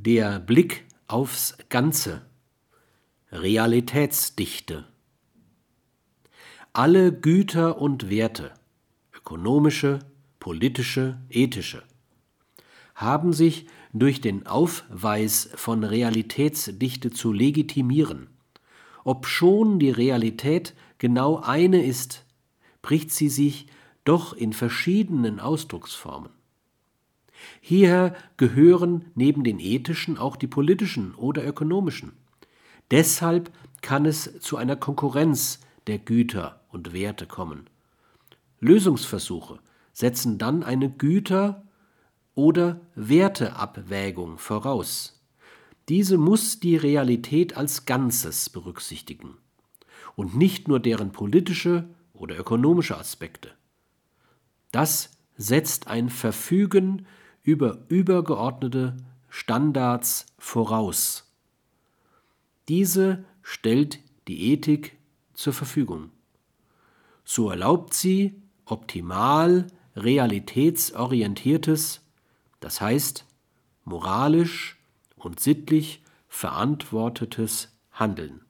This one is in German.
Der Blick aufs Ganze. Realitätsdichte. Alle Güter und Werte, ökonomische, politische, ethische, haben sich durch den Aufweis von Realitätsdichte zu legitimieren. Obschon die Realität genau eine ist, bricht sie sich doch in verschiedenen Ausdrucksformen. Hierher gehören neben den ethischen auch die politischen oder ökonomischen. Deshalb kann es zu einer Konkurrenz der Güter und Werte kommen. Lösungsversuche setzen dann eine Güter- oder Werteabwägung voraus. Diese muss die Realität als Ganzes berücksichtigen und nicht nur deren politische oder ökonomische Aspekte. Das setzt ein Verfügen über übergeordnete Standards voraus. Diese stellt die Ethik zur Verfügung. So erlaubt sie optimal realitätsorientiertes, das heißt moralisch und sittlich verantwortetes Handeln.